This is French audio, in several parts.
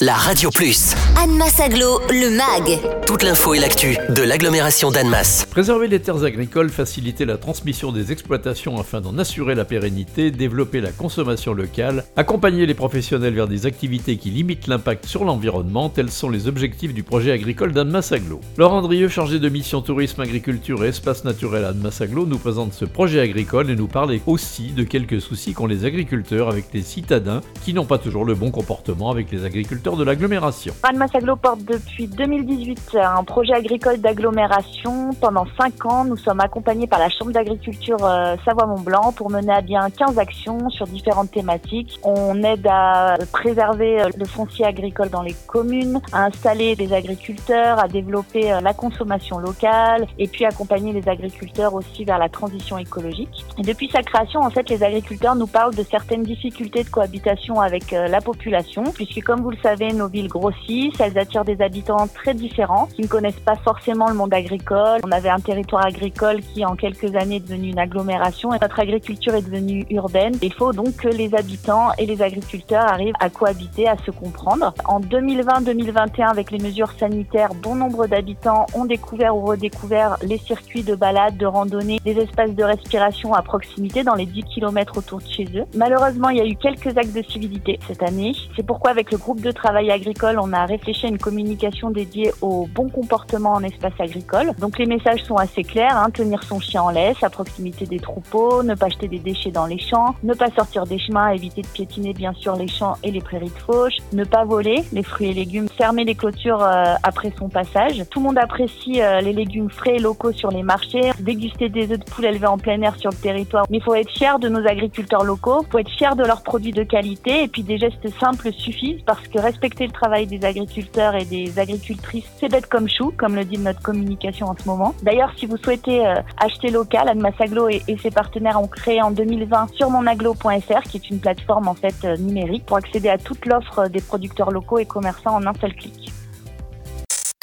la Radio Plus. Annemasse Aglo, le MAG. Toute l'info et l'actu de l'agglomération d'Annemasse. Préserver les terres agricoles, faciliter la transmission des exploitations afin d'en assurer la pérennité, développer la consommation locale, accompagner les professionnels vers des activités qui limitent l'impact sur l'environnement, tels sont les objectifs du projet agricole d'Annemasse Aglo. Laurent Andrieux, chargé de mission tourisme, agriculture et espace naturel à Annemasse Aglo, nous présente ce projet agricole et nous parle aussi de quelques soucis qu'ont les agriculteurs avec les citadins qui n'ont pas toujours le bon comportement avec les agriculteurs de l'agglomération. Annemasse Aglo porte depuis 2018 un projet agricole d'agglomération. Pendant 5 ans, nous sommes accompagnés par la Chambre d'agriculture euh, Savoie-Mont-Blanc pour mener à bien 15 actions sur différentes thématiques. On aide à préserver euh, le foncier agricole dans les communes, à installer des agriculteurs, à développer euh, la consommation locale et puis accompagner les agriculteurs aussi vers la transition écologique. Depuis sa création, en fait, les agriculteurs nous parlent de certaines difficultés de cohabitation avec la population, puisque comme vous le savez, nos villes grossissent, elles attirent des habitants très différents qui ne connaissent pas forcément le monde agricole. On avait un territoire agricole qui en quelques années est devenu une agglomération et notre agriculture est devenue urbaine. Il faut donc que les habitants et les agriculteurs arrivent à cohabiter, à se comprendre. En 2020-2021, avec les mesures sanitaires, bon nombre d'habitants ont découvert ou redécouvert les circuits de balade, de randonnée, des espaces de respiration à proximité dans les 10 km autour de chez eux. Malheureusement, il y a eu quelques actes de civilité cette année. C'est pourquoi avec le groupe de travail agricole, on a réfléchi à une communication dédiée au bon comportement en espace agricole. Donc les messages sont assez clairs, hein. tenir son chien en laisse à proximité des troupeaux, ne pas jeter des déchets dans les champs, ne pas sortir des chemins, éviter de piétiner bien sûr les champs et les prairies de fauche, ne pas voler les fruits et légumes, fermer les clôtures euh, après son passage. Tout le monde apprécie euh, les légumes frais et locaux sur les marchés, déguster des œufs de poule élevés en plein air sur le territoire. Mais il faut être fier de nos agriculteurs locaux, il faut être fier de leurs produits de qualité et puis des gestes simples suffisent parce que respecter le travail des agriculteurs et des agricultrices, c'est bête comme chou, comme le dit notre communication en ce moment. D'ailleurs, si vous souhaitez euh, acheter local, Aglo et, et, ses partenaires ont créé en 2020 sur monaglo.fr, qui est une plateforme en fait euh, numérique pour accéder à toute l'offre des producteurs locaux et commerçants en un seul clic.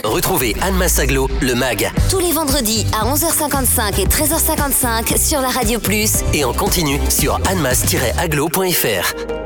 Retrouvez Anne Massaglo, le MAG. Tous les vendredis à 11h55 et 13h55 sur la Radio Plus. Et en continu sur annemass-aglo.fr.